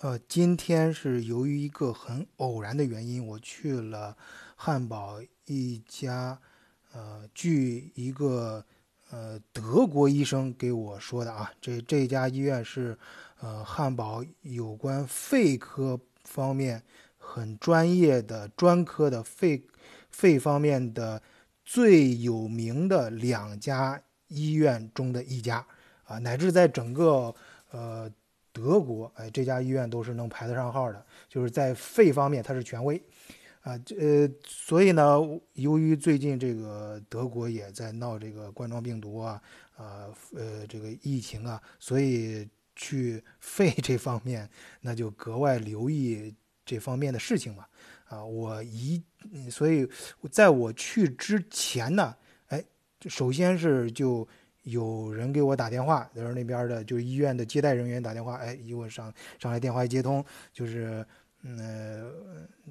呃，今天是由于一个很偶然的原因，我去了汉堡一家，呃，据一个呃德国医生给我说的啊，这这家医院是呃汉堡有关肺科方面很专业的专科的肺肺方面的最有名的两家医院中的一家啊，乃至在整个呃。德国，哎，这家医院都是能排得上号的，就是在肺方面它是权威，啊，这呃，所以呢，由于最近这个德国也在闹这个冠状病毒啊，啊，呃，这个疫情啊，所以去肺这方面那就格外留意这方面的事情嘛，啊，我一，所以在我去之前呢，哎，首先是就。有人给我打电话，就是那边的，就是医院的接待人员打电话，哎，一我上上来电话一接通，就是，嗯，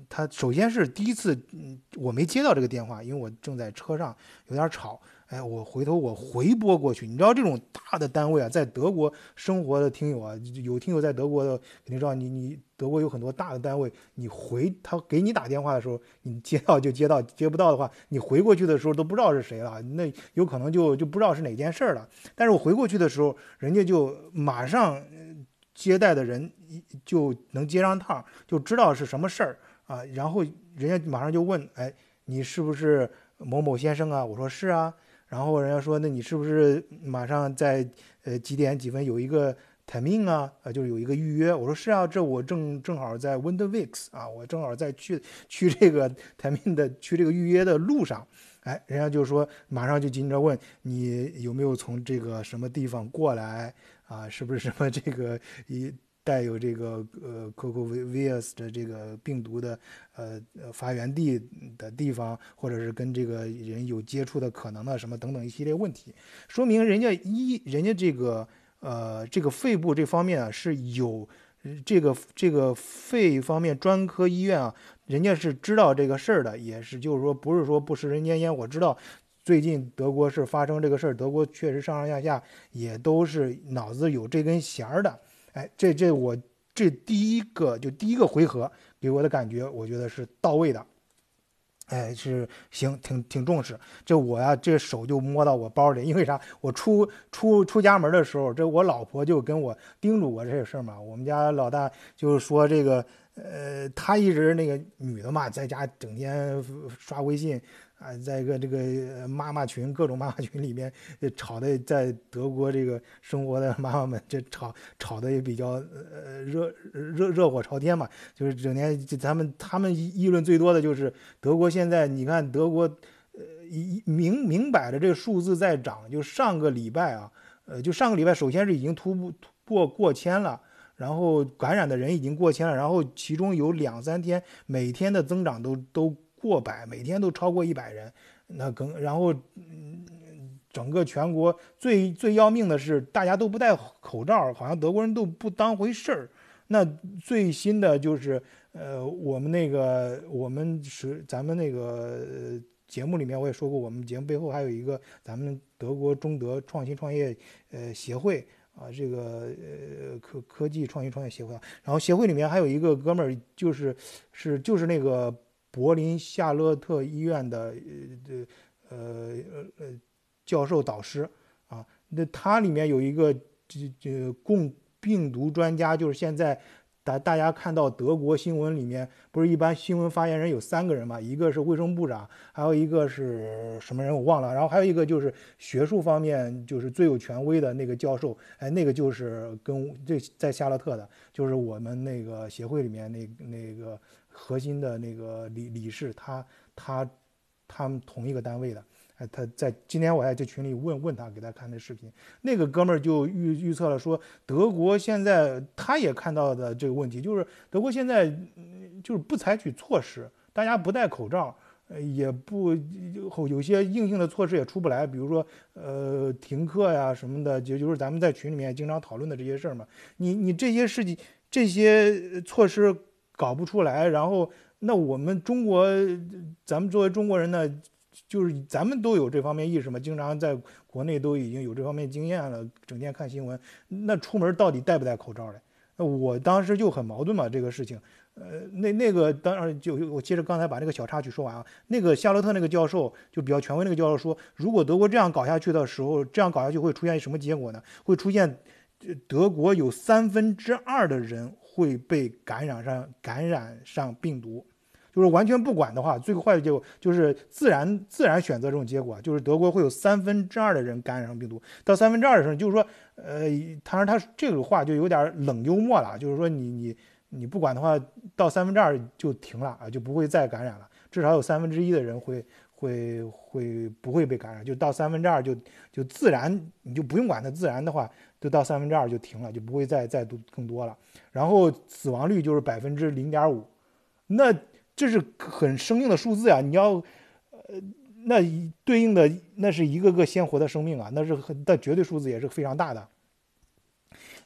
他首先是第一次，嗯，我没接到这个电话，因为我正在车上，有点吵。哎，我回头我回拨过去，你知道这种大的单位啊，在德国生活的听友啊，有听友在德国的肯定知道，你你德国有很多大的单位，你回他给你打电话的时候，你接到就接到，接不到的话，你回过去的时候都不知道是谁了，那有可能就就不知道是哪件事儿了。但是我回过去的时候，人家就马上接待的人就能接上趟，就知道是什么事儿啊，然后人家马上就问，哎，你是不是某某先生啊？我说是啊。然后人家说，那你是不是马上在呃几点几分有一个 timing 啊？呃，就是有一个预约。我说是啊，这我正正好在 Windweeks 啊，我正好在去去这个 timing 的去这个预约的路上。哎，人家就说马上就紧着问你有没有从这个什么地方过来啊？是不是什么这个一。带有这个呃 c o c o v i s 的这个病毒的呃呃发源地的地方，或者是跟这个人有接触的可能的什么等等一系列问题，说明人家一人家这个呃这个肺部这方面啊是有这个这个肺方面专科医院啊，人家是知道这个事儿的，也是就是说不是说不食人间烟火，知道最近德国是发生这个事儿，德国确实上上下下也都是脑子有这根弦儿的。哎，这这我这第一个就第一个回合给我的感觉，我觉得是到位的。哎，是行，挺挺重视。这我呀，这手就摸到我包里，因为啥？我出出出家门的时候，这我老婆就跟我叮嘱过这个事儿嘛。我们家老大就是说这个，呃，他一直那个女的嘛，在家整天刷微信。啊，在一个这个妈妈群，各种妈妈群里面，吵的在德国这个生活的妈妈们，这吵吵的也比较呃热热热火朝天嘛，就是整天就他们他们议论最多的就是德国现在，你看德国，呃一明明摆着这个数字在涨，就上个礼拜啊，呃就上个礼拜，首先是已经突破突破过千了，然后感染的人已经过千了，然后其中有两三天每天的增长都都。过百，每天都超过一百人，那更然后，嗯，整个全国最最要命的是，大家都不戴口罩，好像德国人都不当回事儿。那最新的就是，呃，我们那个我们是咱们那个节目里面我也说过，我们节目背后还有一个咱们德国中德创新创业呃协会啊，这个呃科科技创新创业协会。然后协会里面还有一个哥们儿，就是是就是那个。柏林夏洛特医院的呃呃呃教授导师啊，那他里面有一个这这共病毒专家，就是现在大大家看到德国新闻里面，不是一般新闻发言人有三个人嘛？一个是卫生部长，还有一个是什么人我忘了，然后还有一个就是学术方面就是最有权威的那个教授，哎，那个就是跟这在夏洛特的，就是我们那个协会里面那那个。核心的那个理理事，他他他们同一个单位的，哎，他在今天我还在群里问问他，给他看那视频，那个哥们儿就预预测了说，德国现在他也看到的这个问题，就是德国现在就是不采取措施，大家不戴口罩，呃，也不有有些硬性的措施也出不来，比如说呃停课呀什么的，就就是咱们在群里面经常讨论的这些事儿嘛，你你这些事情这些措施。搞不出来，然后那我们中国，咱们作为中国人呢，就是咱们都有这方面意识嘛，经常在国内都已经有这方面经验了，整天看新闻，那出门到底戴不戴口罩嘞？我当时就很矛盾嘛，这个事情。呃，那那个当然就我接着刚才把那个小插曲说完啊。那个夏洛特那个教授就比较权威，那个教授说，如果德国这样搞下去的时候，这样搞下去会出现什么结果呢？会出现德国有三分之二的人会被感染上感染上病毒，就是完全不管的话，最坏的结果就是自然自然选择这种结果，就是德国会有三分之二的人感染上病毒。到三分之二的时候，就是说，呃，他说他这个话就有点冷幽默了，就是说你你。你不管的话，到三分之二就停了啊，就不会再感染了。至少有三分之一的人会会会不会被感染，就到三分之二就就自然，你就不用管它。自然的话，就到三分之二就停了，就不会再再多更多了。然后死亡率就是百分之零点五，那这是很生硬的数字呀。你要呃，那对应的那是一个个鲜活的生命啊，那是很那绝对数字也是非常大的。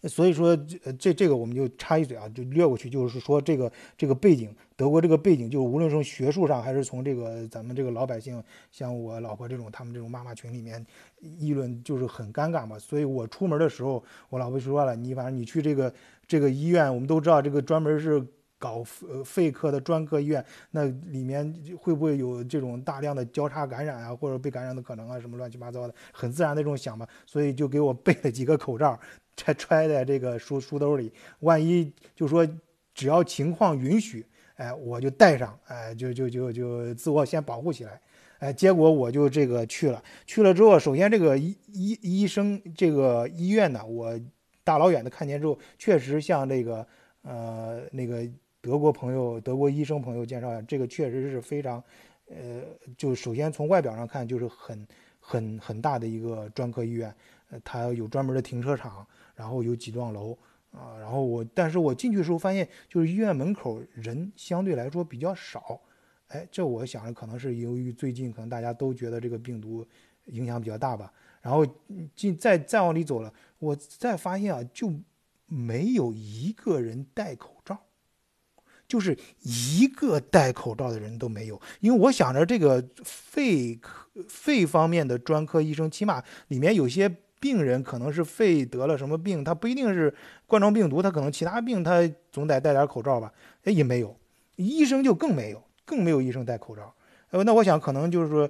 所以说，这这这个我们就插一嘴啊，就略过去。就是说，这个这个背景，德国这个背景，就是无论从学术上，还是从这个咱们这个老百姓，像我老婆这种，他们这种妈妈群里面议论，就是很尴尬嘛。所以我出门的时候，我老婆说了，你反正你去这个这个医院，我们都知道这个专门是搞呃肺科的专科医院，那里面会不会有这种大量的交叉感染啊，或者被感染的可能啊，什么乱七八糟的，很自然的这种想嘛。所以就给我 备了几个口罩。揣揣 在这个书书兜里，万一就说只要情况允许，哎，我就带上，哎，就就就就自我先保护起来，哎，结果我就这个去了，去了之后，首先这个医医医生这个医院呢，我大老远的看见之后，确实像这个呃那个德国朋友、德国医生朋友介绍，这个确实是非常，呃，就首先从外表上看就是很很很大的一个专科医院，呃，它有专门的停车场。然后有几幢楼啊，然后我，但是我进去的时候发现，就是医院门口人相对来说比较少，哎，这我想着可能是由于最近可能大家都觉得这个病毒影响比较大吧。然后进再再往里走了，我再发现啊，就没有一个人戴口罩，就是一个戴口罩的人都没有。因为我想着这个肺科肺方面的专科医生，起码里面有些。病人可能是肺得了什么病，他不一定是冠状病毒，他可能其他病，他总得戴点口罩吧？哎，也没有，医生就更没有，更没有医生戴口罩。呃，那我想可能就是说，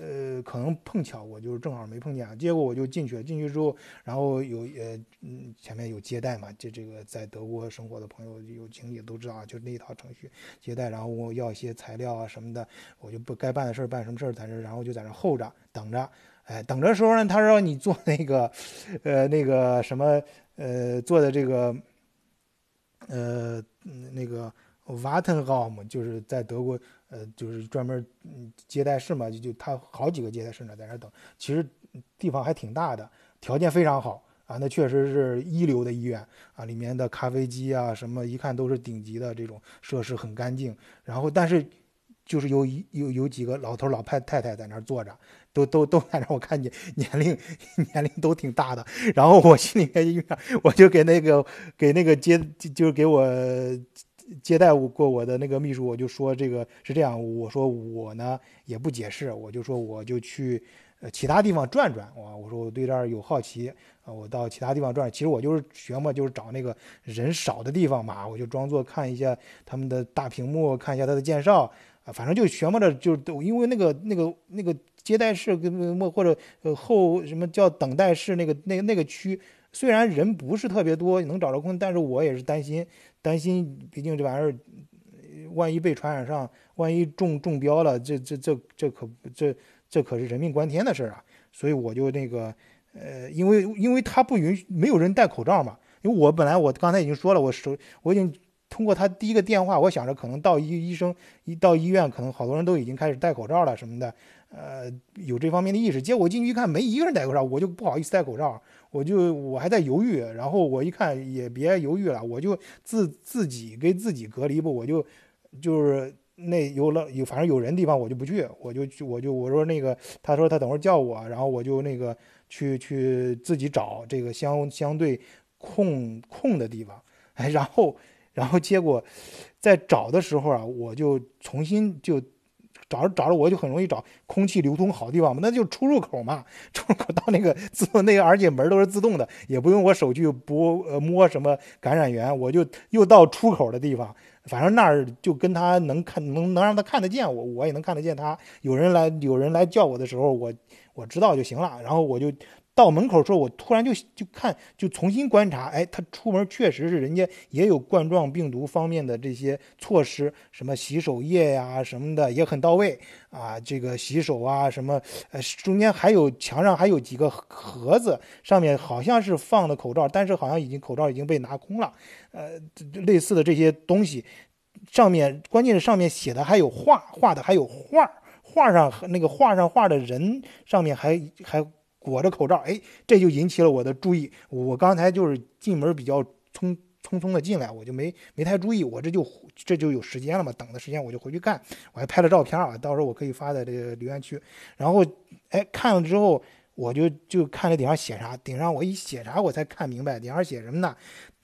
呃，可能碰巧我就正好没碰见，结果我就进去了。进去之后，然后有呃，嗯，前面有接待嘛，就这个在德国生活的朋友有经历都知道啊，就那一套程序接待，然后我要一些材料啊什么的，我就不该办的事儿办什么事儿在这，然后就在那候着等着。哎，等着时候呢，他让你做那个，呃，那个什么，呃，做的这个，呃，那个 Wartenraum，就是在德国，呃，就是专门接待室嘛，就就他好几个接待室呢，在那等。其实地方还挺大的，条件非常好啊，那确实是一流的医院啊，里面的咖啡机啊什么，一看都是顶级的这种设施，很干净。然后，但是。就是有一有有几个老头老太太太在那儿坐着，都都都在那儿，我看见年龄 年龄都挺大的。然后我心里面一想，我就给那个给那个接就是给我接待过我的那个秘书，我就说这个是这样，我说我呢也不解释，我就说我就去呃其他地方转转，我我说我对这儿有好奇啊，我到其他地方转。其实我就是学嘛，就是找那个人少的地方嘛，我就装作看一下他们的大屏幕，看一下他的介绍。啊，反正就学摸着，就都因为那个那个那个接待室跟或者呃后什么叫等待室那个那那个区，虽然人不是特别多，能找着空，但是我也是担心担心，毕竟这玩意儿，万一被传染上，万一中中标了，这这这这可这这可是人命关天的事儿啊！所以我就那个呃，因为因为他不允许没有人戴口罩嘛，因为我本来我刚才已经说了，我手我已经。通过他第一个电话，我想着可能到医医生一到医院，可能好多人都已经开始戴口罩了什么的，呃，有这方面的意识。结果进去一看，没一个人戴口罩，我就不好意思戴口罩，我就我还在犹豫。然后我一看也别犹豫了，我就自自己给自己隔离吧。我就就是那有了有反正有人地方我就不去，我就去我就我说那个他说他等会儿叫我，然后我就那个去去自己找这个相相对空空的地方，哎，然后。然后结果，在找的时候啊，我就重新就找着找着我就很容易找空气流通好地方嘛，那就出入口嘛，出入口到那个自动那个，而且门都是自动的，也不用我手去拨呃摸什么感染源，我就又到出口的地方，反正那儿就跟他能看能能让他看得见我，我也能看得见他。有人来有人来叫我的时候，我我知道就行了，然后我就。到门口时候，我突然就就看，就重新观察，哎，他出门确实是人家也有冠状病毒方面的这些措施，什么洗手液呀什么的也很到位啊，这个洗手啊什么，呃，中间还有墙上还有几个盒子，上面好像是放的口罩，但是好像已经口罩已经被拿空了，呃，类似的这些东西，上面关键是上面写的还有画，画的还有画，画上那个画上画的人上面还还。裹着口罩，哎，这就引起了我的注意。我刚才就是进门比较匆匆匆的进来，我就没没太注意。我这就这就有时间了嘛，等的时间我就回去看，我还拍了照片啊，到时候我可以发在这个留言区。然后，哎，看了之后，我就就看这顶上写啥，顶上我一写啥，我才看明白顶上写什么呢？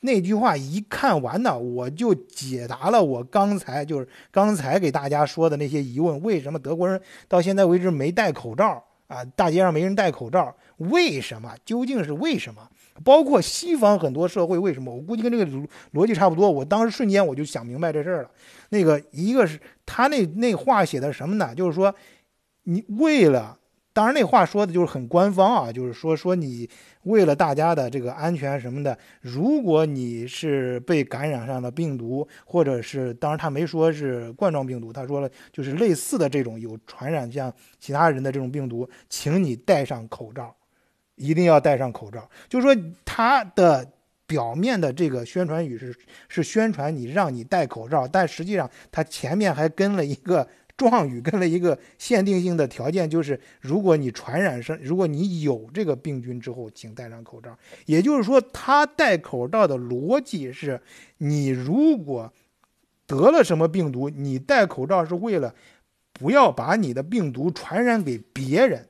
那句话一看完呢，我就解答了我刚才就是刚才给大家说的那些疑问：为什么德国人到现在为止没戴口罩？啊，大街上没人戴口罩，为什么？究竟是为什么？包括西方很多社会为什么？我估计跟这个逻辑差不多。我当时瞬间我就想明白这事儿了。那个一个是他那那话写的什么呢？就是说，你为了。当然，那话说的就是很官方啊，就是说说你为了大家的这个安全什么的，如果你是被感染上了病毒，或者是当然他没说是冠状病毒，他说了就是类似的这种有传染像其他人的这种病毒，请你戴上口罩，一定要戴上口罩。就是说他的表面的这个宣传语是是宣传你让你戴口罩，但实际上他前面还跟了一个。状语跟了一个限定性的条件，就是如果你传染上，如果你有这个病菌之后，请戴上口罩。也就是说，他戴口罩的逻辑是：你如果得了什么病毒，你戴口罩是为了不要把你的病毒传染给别人。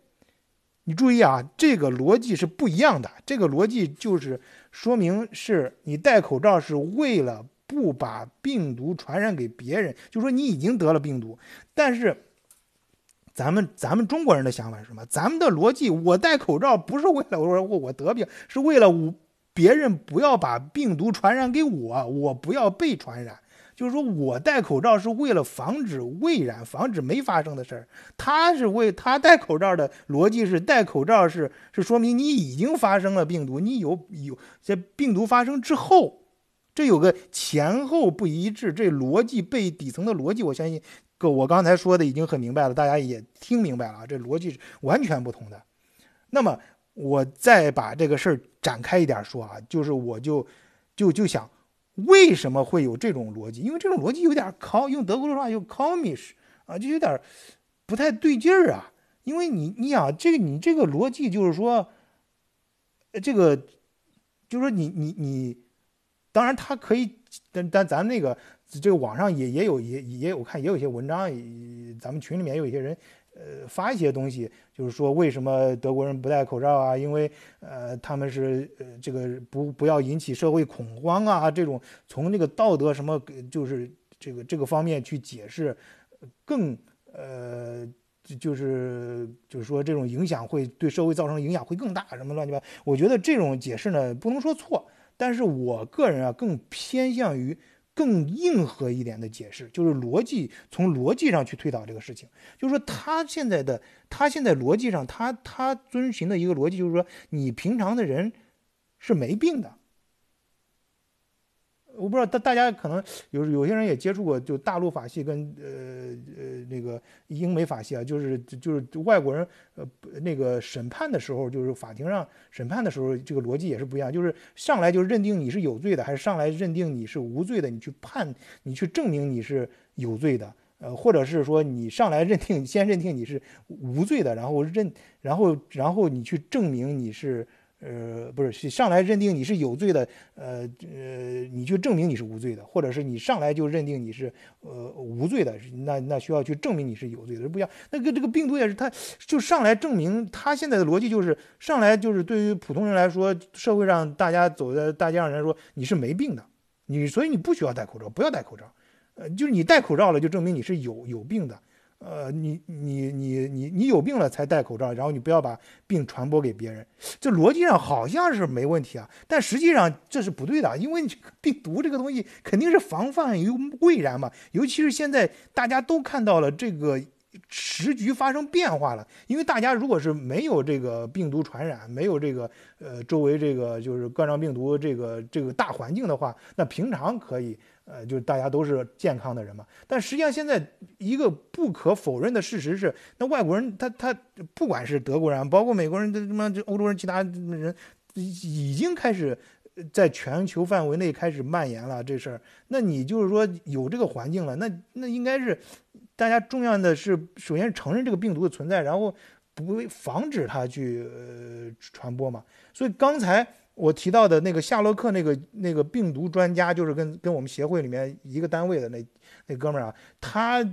你注意啊，这个逻辑是不一样的。这个逻辑就是说明是你戴口罩是为了。不把病毒传染给别人，就说你已经得了病毒，但是咱们咱们中国人的想法是什么？咱们的逻辑，我戴口罩不是为了我说我我得病，是为了我别人不要把病毒传染给我，我不要被传染。就是说我戴口罩是为了防止未然，防止没发生的事儿。他是为他戴口罩的逻辑是戴口罩是是说明你已经发生了病毒，你有有在病毒发生之后。这有个前后不一致，这逻辑背底层的逻辑，我相信，个我刚才说的已经很明白了，大家也听明白了，这逻辑是完全不同的。那么我再把这个事儿展开一点说啊，就是我就就就想，为什么会有这种逻辑？因为这种逻辑有点靠，用德国的话就 comish 啊，就有点不太对劲儿啊。因为你你想这个你这个逻辑就是说，这个就是说你你你。当然，他可以，但但咱那个这个网上也也有也也有看也有一些文章，咱们群里面有一些人，呃，发一些东西，就是说为什么德国人不戴口罩啊？因为呃，他们是呃这个不不要引起社会恐慌啊，这种从那个道德什么就是这个这个方面去解释，更呃就是就是说这种影响会对社会造成影响会更大，什么乱七八，我觉得这种解释呢不能说错。但是我个人啊，更偏向于更硬核一点的解释，就是逻辑，从逻辑上去推导这个事情。就是说，他现在的他现在逻辑上，他他遵循的一个逻辑，就是说，你平常的人是没病的。我不知道大大家可能有有些人也接触过，就大陆法系跟呃呃那个英美法系啊，就是就是外国人呃那个审判的时候，就是法庭上审判的时候，这个逻辑也是不一样，就是上来就认定你是有罪的，还是上来认定你是无罪的，你去判你去证明你是有罪的，呃，或者是说你上来认定先认定你是无罪的，然后认然后然后你去证明你是。呃，不是上来认定你是有罪的，呃呃，你去证明你是无罪的，或者是你上来就认定你是呃无罪的，那那需要去证明你是有罪的，不一样。那个这个病毒也是，他就上来证明他现在的逻辑就是上来就是对于普通人来说，社会上大家走在大街上人说你是没病的，你所以你不需要戴口罩，不要戴口罩，呃，就是你戴口罩了就证明你是有有病的。呃，你你你你你有病了才戴口罩，然后你不要把病传播给别人，这逻辑上好像是没问题啊，但实际上这是不对的，因为病毒这个东西肯定是防范于未然嘛，尤其是现在大家都看到了这个。时局发生变化了，因为大家如果是没有这个病毒传染，没有这个呃周围这个就是冠状病毒这个这个大环境的话，那平常可以呃就是大家都是健康的人嘛。但实际上现在一个不可否认的事实是，那外国人他他不管是德国人，包括美国人，这什么这欧洲人，其他人已经开始在全球范围内开始蔓延了这事儿。那你就是说有这个环境了，那那应该是。大家重要的是，首先承认这个病毒的存在，然后不防止它去呃传播嘛。所以刚才我提到的那个夏洛克那个那个病毒专家，就是跟跟我们协会里面一个单位的那那哥们儿啊，他。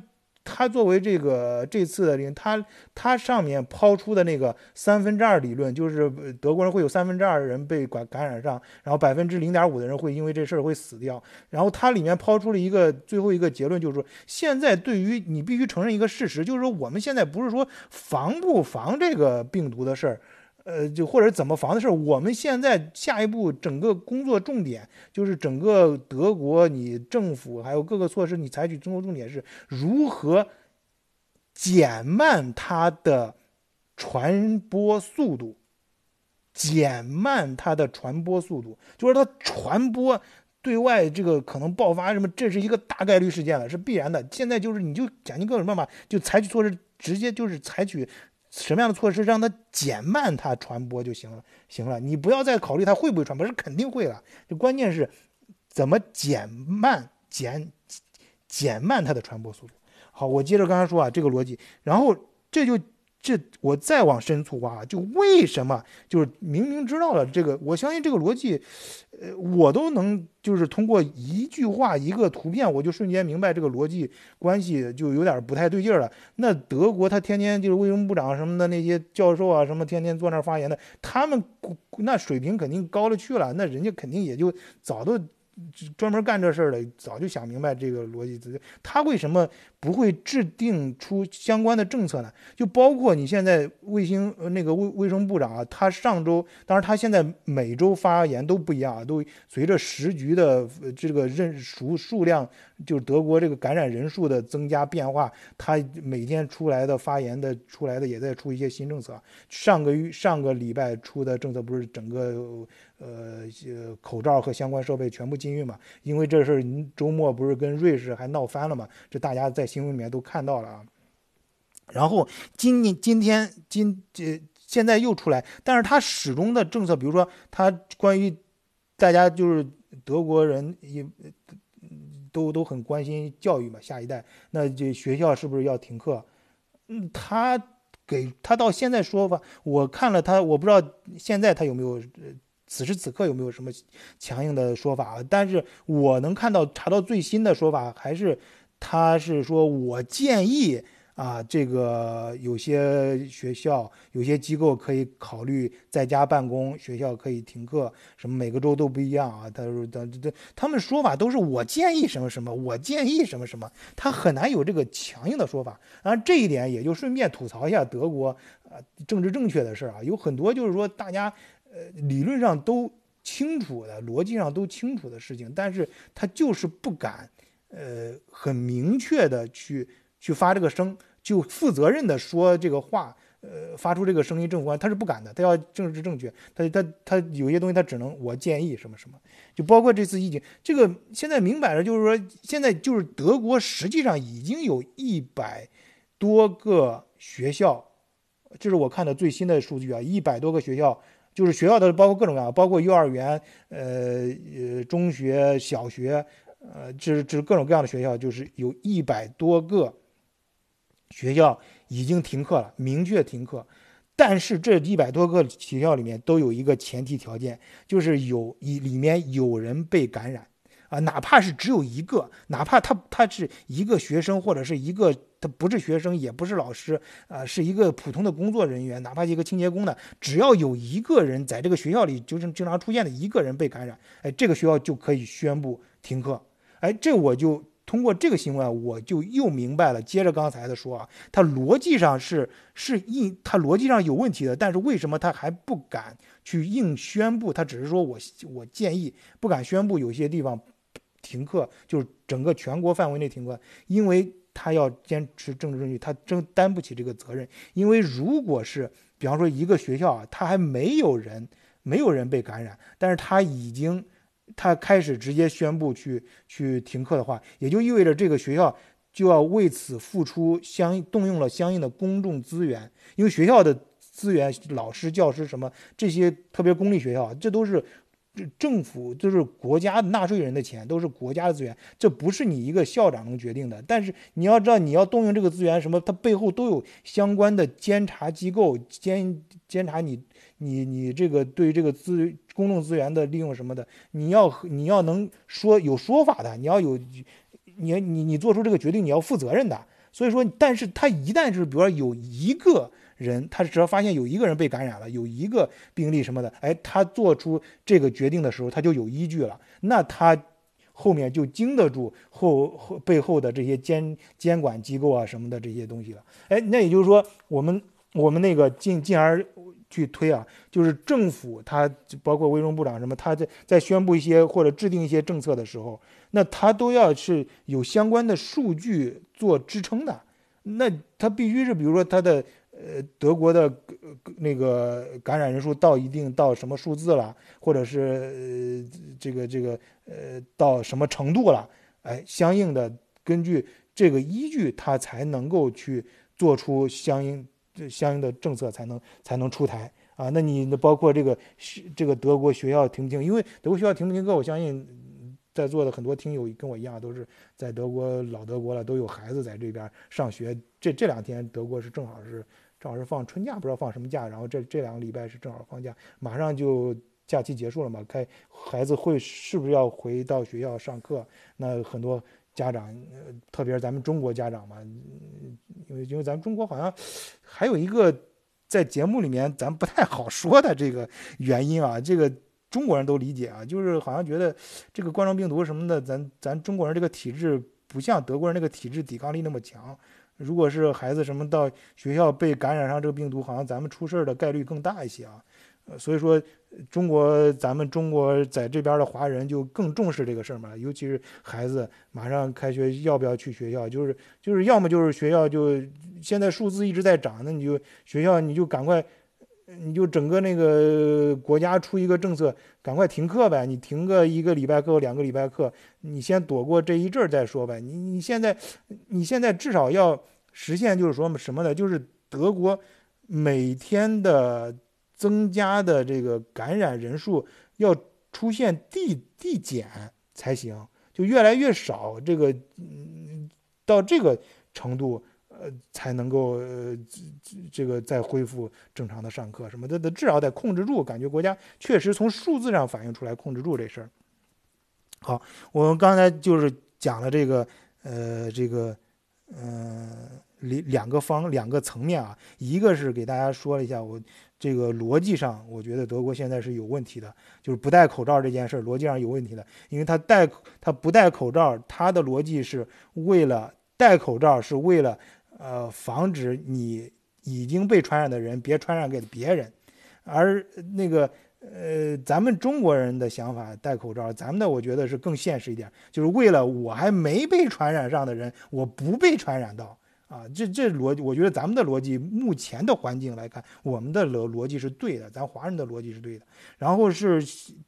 他作为这个这次的，他他上面抛出的那个三分之二理论，就是德国人会有三分之二的人被感感染上，然后百分之零点五的人会因为这事儿会死掉。然后他里面抛出了一个最后一个结论，就是说现在对于你必须承认一个事实，就是说我们现在不是说防不防这个病毒的事儿。呃，就或者怎么防的事儿，我们现在下一步整个工作重点就是整个德国，你政府还有各个措施，你采取中国重点是如何减慢它的传播速度，减慢它的传播速度，就是它传播对外这个可能爆发什么，这是一个大概率事件了，是必然的。现在就是你就想尽各种办法，就采取措施，直接就是采取。什么样的措施让它减慢它传播就行了，行了，你不要再考虑它会不会传播，是肯定会了。就关键是怎么减慢、减减慢它的传播速度。好，我接着刚才说啊，这个逻辑，然后这就。这我再往深处挖，就为什么就是明明知道了这个，我相信这个逻辑，呃，我都能就是通过一句话一个图片，我就瞬间明白这个逻辑关系就有点不太对劲了。那德国他天天就是卫生部长什么的那些教授啊，什么天天坐那儿发言的，他们那水平肯定高了去了，那人家肯定也就早都。专门干这事儿的，早就想明白这个逻辑。他为什么不会制定出相关的政策呢？就包括你现在卫星那个卫卫生部长啊，他上周，当然他现在每周发言都不一样啊，都随着时局的这个认数数量，就德国这个感染人数的增加变化，他每天出来的发言的出来的也在出一些新政策。上个月上个礼拜出的政策不是整个。呃，口罩和相关设备全部禁运嘛？因为这事儿周末不是跟瑞士还闹翻了嘛？这大家在新闻里面都看到了啊。然后今年今天今这现在又出来，但是他始终的政策，比如说他关于大家就是德国人也都都很关心教育嘛，下一代，那这学校是不是要停课？嗯，他给他到现在说法，我看了他，我不知道现在他有没有。此时此刻有没有什么强硬的说法啊？但是我能看到查到最新的说法，还是他是说我建议啊，这个有些学校、有些机构可以考虑在家办公，学校可以停课，什么每个州都不一样啊。他说他他他们说法都是我建议什么什么，我建议什么什么，他很难有这个强硬的说法。啊，这一点也就顺便吐槽一下德国啊政治正确的事儿啊，有很多就是说大家。呃，理论上都清楚的，逻辑上都清楚的事情，但是他就是不敢，呃，很明确的去去发这个声，就负责任的说这个话，呃，发出这个声音政府官，他是不敢的，他要政治正确，他他他有些东西他只能我建议什么什么，就包括这次疫情，这个现在明摆着就是说，现在就是德国实际上已经有一百多个学校，这是我看的最新的数据啊，一百多个学校。就是学校的，包括各种各样，包括幼儿园、呃呃中学、小学，呃，这这各种各样的学校，就是有一百多个学校已经停课了，明确停课。但是这一百多个学校里面都有一个前提条件，就是有一里面有人被感染。啊，哪怕是只有一个，哪怕他他是一个学生，或者是一个他不是学生，也不是老师，啊，是一个普通的工作人员，哪怕一个清洁工的，只要有一个人在这个学校里就是经常出现的一个人被感染，哎，这个学校就可以宣布停课。哎，这我就通过这个新闻，我就又明白了。接着刚才的说啊，他逻辑上是是硬，他逻辑上有问题的。但是为什么他还不敢去硬宣布？他只是说我我建议不敢宣布有些地方停课，就是整个全国范围内停课，因为他要坚持政治正确，他真担不起这个责任。因为如果是比方说一个学校啊，他还没有人没有人被感染，但是他已经。他开始直接宣布去去停课的话，也就意味着这个学校就要为此付出相动用了相应的公众资源，因为学校的资源、老师、教师什么这些，特别公立学校，这都是政府，就是国家纳税人的钱，都是国家的资源，这不是你一个校长能决定的。但是你要知道，你要动用这个资源，什么，它背后都有相关的监察机构监监察你。你你这个对这个资公众资源的利用什么的，你要你要能说有说法的，你要有，你你你做出这个决定，你要负责任的。所以说，但是他一旦就是比如说有一个人，他只要发现有一个人被感染了，有一个病例什么的，哎，他做出这个决定的时候，他就有依据了，那他后面就经得住后后背后的这些监监管机构啊什么的这些东西了。哎，那也就是说，我们我们那个进进而。去推啊，就是政府，他包括卫生部长什么，他在在宣布一些或者制定一些政策的时候，那他都要是有相关的数据做支撑的。那他必须是，比如说他的呃德国的那个感染人数到一定到什么数字了，或者是呃这个这个呃到什么程度了，哎，相应的根据这个依据，他才能够去做出相应。这相应的政策才能才能出台啊！那你包括这个这个德国学校停不停？因为德国学校停不停课，我相信在座的很多听友跟我一样，都是在德国老德国了，都有孩子在这边上学。这这两天德国是正好是正好是放春假，不知道放什么假。然后这这两个礼拜是正好放假，马上就假期结束了嘛？开孩子会是不是要回到学校上课？那很多。家长，特别是咱们中国家长嘛，因为因为咱们中国好像还有一个在节目里面咱不太好说的这个原因啊，这个中国人都理解啊，就是好像觉得这个冠状病毒什么的，咱咱中国人这个体质不像德国人那个体质抵抗力那么强，如果是孩子什么到学校被感染上这个病毒，好像咱们出事儿的概率更大一些啊。所以说，中国咱们中国在这边的华人就更重视这个事儿嘛，尤其是孩子马上开学要不要去学校，就是就是要么就是学校就现在数字一直在涨，那你就学校你就赶快，你就整个那个国家出一个政策，赶快停课呗，你停个一个礼拜课两个礼拜课，你先躲过这一阵儿再说呗。你你现在你现在至少要实现就是说什么的，就是德国每天的。增加的这个感染人数要出现递递减才行，就越来越少，这个嗯到这个程度，呃才能够呃这个再恢复正常的上课什么的，得至少得控制住。感觉国家确实从数字上反映出来控制住这事儿。好，我们刚才就是讲了这个呃这个嗯两两个方两个层面啊，一个是给大家说了一下我。这个逻辑上，我觉得德国现在是有问题的，就是不戴口罩这件事逻辑上有问题的，因为他戴他不戴口罩，他的逻辑是为了戴口罩是为了呃防止你已经被传染的人别传染给别人，而那个呃咱们中国人的想法戴口罩，咱们的我觉得是更现实一点，就是为了我还没被传染上的人，我不被传染到。啊，这这逻辑，我觉得咱们的逻辑，目前的环境来看，我们的逻逻辑是对的，咱华人的逻辑是对的。然后是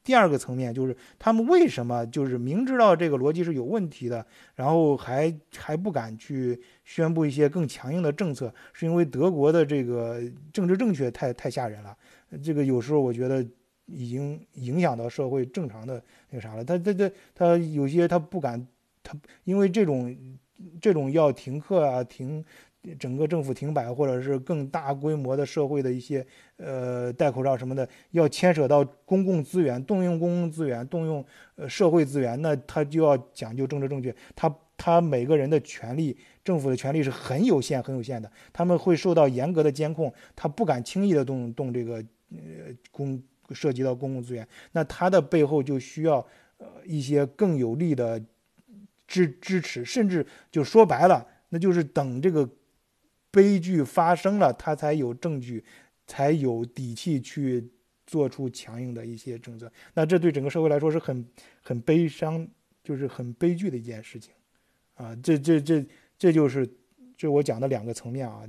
第二个层面，就是他们为什么就是明知道这个逻辑是有问题的，然后还还不敢去宣布一些更强硬的政策，是因为德国的这个政治正确太太吓人了。这个有时候我觉得已经影响到社会正常的那啥了。他他他他有些他不敢，他因为这种。这种要停课啊，停整个政府停摆，或者是更大规模的社会的一些呃戴口罩什么的，要牵扯到公共资源，动用公共资源，动用呃社会资源，那他就要讲究政治正确。他他每个人的权利，政府的权利是很有限很有限的，他们会受到严格的监控，他不敢轻易的动动这个呃公涉及到公共资源，那他的背后就需要呃一些更有力的。支支持，甚至就说白了，那就是等这个悲剧发生了，他才有证据，才有底气去做出强硬的一些政策。那这对整个社会来说是很很悲伤，就是很悲剧的一件事情啊！这这这这就是这我讲的两个层面啊。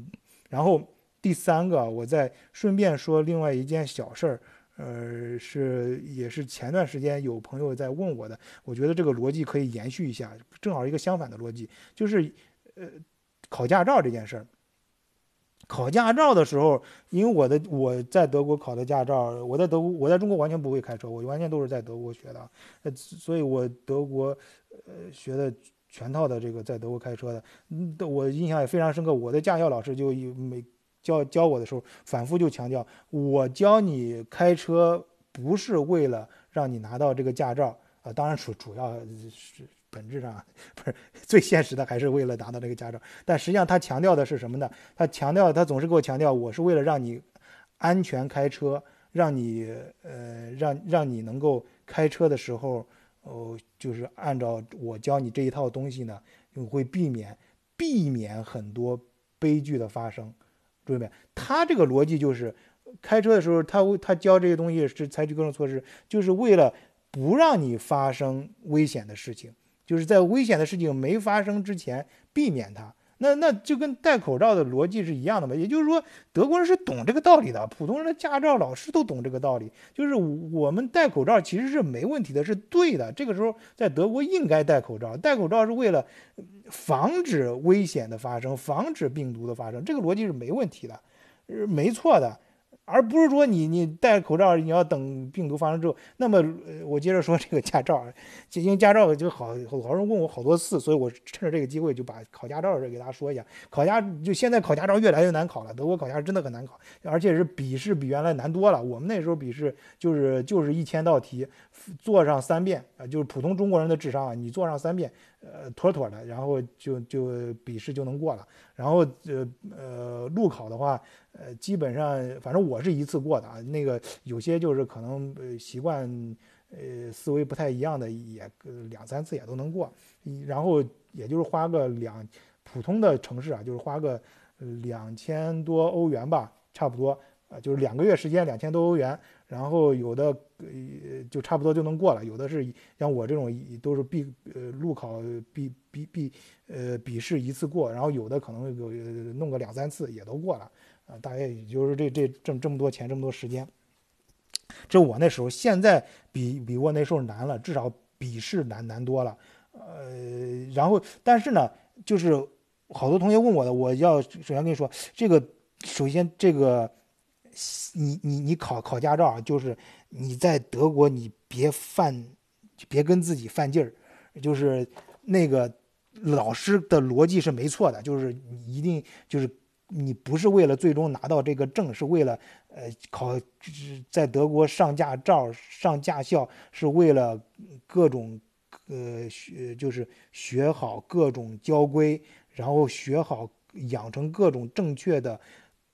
然后第三个，我再顺便说另外一件小事儿。呃，是也是前段时间有朋友在问我的，我觉得这个逻辑可以延续一下，正好一个相反的逻辑，就是呃，考驾照这件事儿。考驾照的时候，因为我的我在德国考的驾照，我在德国我在中国完全不会开车，我完全都是在德国学的，呃，所以我德国呃学的全套的这个在德国开车的，嗯，我印象也非常深刻，我的驾校老师就每。教教我的时候，反复就强调，我教你开车不是为了让你拿到这个驾照啊，当然主主要是本质上不是最现实的，还是为了拿到这个驾照。但实际上他强调的是什么呢？他强调，他总是给我强调，我是为了让你安全开车，让你呃让让你能够开车的时候，哦，就是按照我教你这一套东西呢，会避免避免很多悲剧的发生。注意没？他这个逻辑就是，开车的时候，他他教这些东西是采取各种措施，就是为了不让你发生危险的事情，就是在危险的事情没发生之前避免它。那那就跟戴口罩的逻辑是一样的嘛？也就是说，德国人是懂这个道理的，普通人的驾照老师都懂这个道理。就是我们戴口罩其实是没问题的，是对的。这个时候在德国应该戴口罩，戴口罩是为了防止危险的发生，防止病毒的发生，这个逻辑是没问题的，是没错的。而不是说你你戴口罩，你要等病毒发生之后。那么，我接着说这个驾照，因为驾照就好，好多人问我好多次，所以我趁着这个机会就把考驾照的事给大家说一下。考驾就现在考驾照越来越难考了，德国考驾真的很难考，而且是笔试比原来难多了。我们那时候笔试就是就是一千道题，做上三遍啊，就是普通中国人的智商啊，你做上三遍，呃，妥妥的，然后就就笔试就能过了。然后呃呃，路考的话。呃，基本上反正我是一次过的啊，那个有些就是可能呃习惯呃思维不太一样的，也两三次也都能过，然后也就是花个两普通的城市啊，就是花个两千多欧元吧，差不多啊，就是两个月时间两千多欧元，然后有的呃就差不多就能过了，有的是像我这种都是必呃路考必必必呃笔试一次过，然后有的可能有弄个两三次也都过了。啊，大概也就是这这这这么多钱，这么多时间，这我那时候，现在比比我那时候难了，至少笔试难难多了。呃，然后但是呢，就是好多同学问我的，我要首先跟你说，这个首先这个，你你你考考驾照，就是你在德国你别犯，别跟自己犯劲儿，就是那个老师的逻辑是没错的，就是你一定就是。你不是为了最终拿到这个证，是为了呃考就是，在德国上驾照、上驾校，是为了各种呃学，就是学好各种交规，然后学好养成各种正确的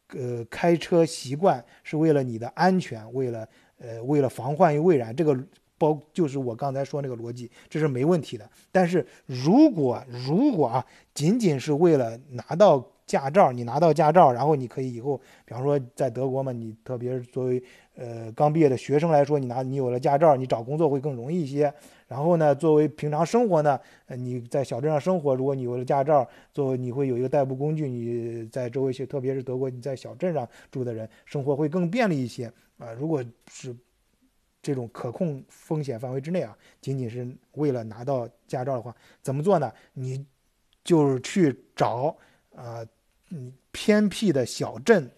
呃开车习惯，是为了你的安全，为了呃为了防患于未然。这个包就是我刚才说那个逻辑，这是没问题的。但是如果如果啊，仅仅是为了拿到。驾照，你拿到驾照，然后你可以以后，比方说在德国嘛，你特别是作为呃刚毕业的学生来说，你拿你有了驾照，你找工作会更容易一些。然后呢，作为平常生活呢，呃你在小镇上生活，如果你有了驾照，作为你会有一个代步工具，你在周围去，特别是德国你在小镇上住的人，生活会更便利一些啊。如果是这种可控风险范围之内啊，仅仅是为了拿到驾照的话，怎么做呢？你就是去找啊。嗯，偏僻的小镇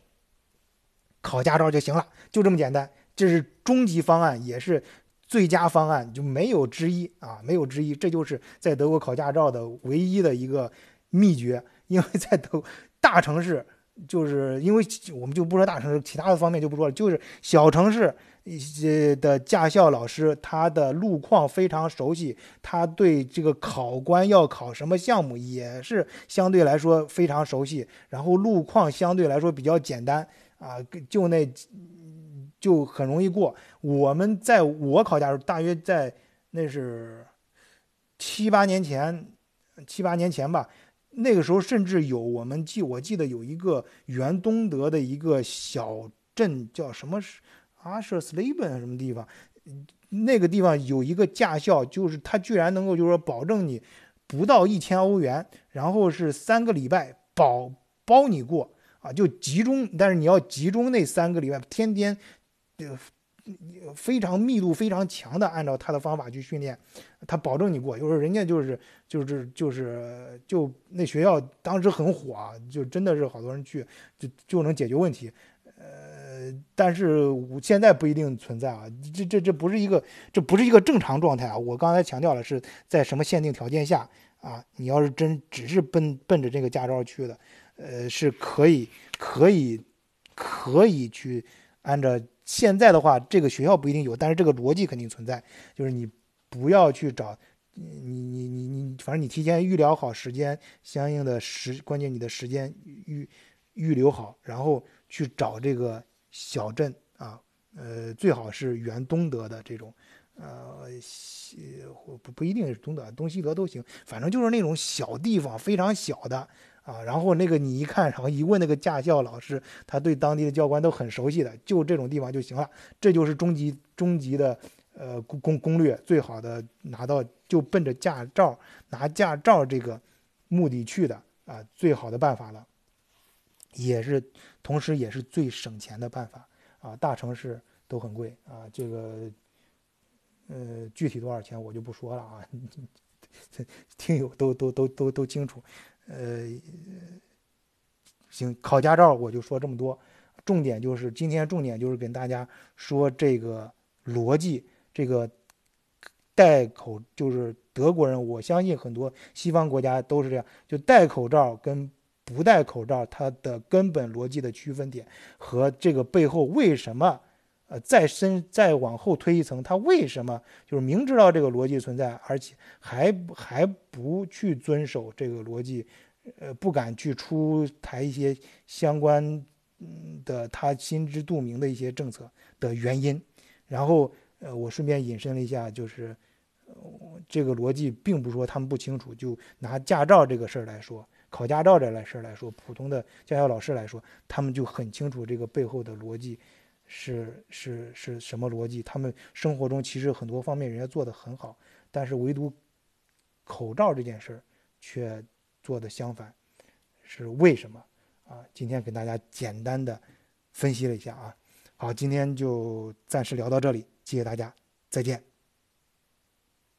考驾照就行了，就这么简单。这是终极方案，也是最佳方案，就没有之一啊，没有之一。这就是在德国考驾照的唯一的一个秘诀，因为在德大城市，就是因为我们就不说大城市，其他的方面就不说了，就是小城市。一些的驾校老师，他的路况非常熟悉，他对这个考官要考什么项目也是相对来说非常熟悉，然后路况相对来说比较简单啊，就那就很容易过。我们在我考驾时，大约在那是七八年前七八年前吧，那个时候甚至有我们记我记得有一个原东德的一个小镇叫什么阿舍斯雷本什么地方，那个地方有一个驾校，就是他居然能够就是说保证你不到一千欧元，然后是三个礼拜保包你过啊，就集中，但是你要集中那三个礼拜，天天呃。非常密度非常强的，按照他的方法去训练，他保证你过。就是人家就是就是就是就那学校当时很火啊，就真的是好多人去，就就能解决问题。呃，但是现在不一定存在啊，这这这不是一个这不是一个正常状态啊。我刚才强调了是在什么限定条件下啊，你要是真只是奔奔着这个驾照去的，呃，是可以可以可以去按照。现在的话，这个学校不一定有，但是这个逻辑肯定存在，就是你不要去找，你你你你，反正你提前预料好时间，相应的时，关键你的时间预预留好，然后去找这个小镇啊，呃，最好是原东德的这种，呃，西不不一定是东德，东西德都行，反正就是那种小地方，非常小的。啊，然后那个你一看，然后一问那个驾校老师，他对当地的教官都很熟悉的，就这种地方就行了。这就是终极终极的呃攻攻攻略，最好的拿到就奔着驾照拿驾照这个目的去的啊，最好的办法了，也是同时也是最省钱的办法啊。大城市都很贵啊，这个呃具体多少钱我就不说了啊，听友都都都都都清楚。呃，行，考驾照我就说这么多，重点就是今天重点就是跟大家说这个逻辑，这个戴口就是德国人，我相信很多西方国家都是这样，就戴口罩跟不戴口罩，它的根本逻辑的区分点和这个背后为什么，呃，再深再往后推一层，他为什么就是明知道这个逻辑存在，而且还还不去遵守这个逻辑？呃，不敢去出台一些相关的他心知肚明的一些政策的原因，然后呃，我顺便引申了一下，就是呃这个逻辑并不是说他们不清楚，就拿驾照这个事儿来说，考驾照这来事儿来说，普通的驾校老师来说，他们就很清楚这个背后的逻辑是是是什么逻辑。他们生活中其实很多方面人家做的很好，但是唯独口罩这件事儿却。做的相反，是为什么啊？今天给大家简单的分析了一下啊。好，今天就暂时聊到这里，谢谢大家，再见。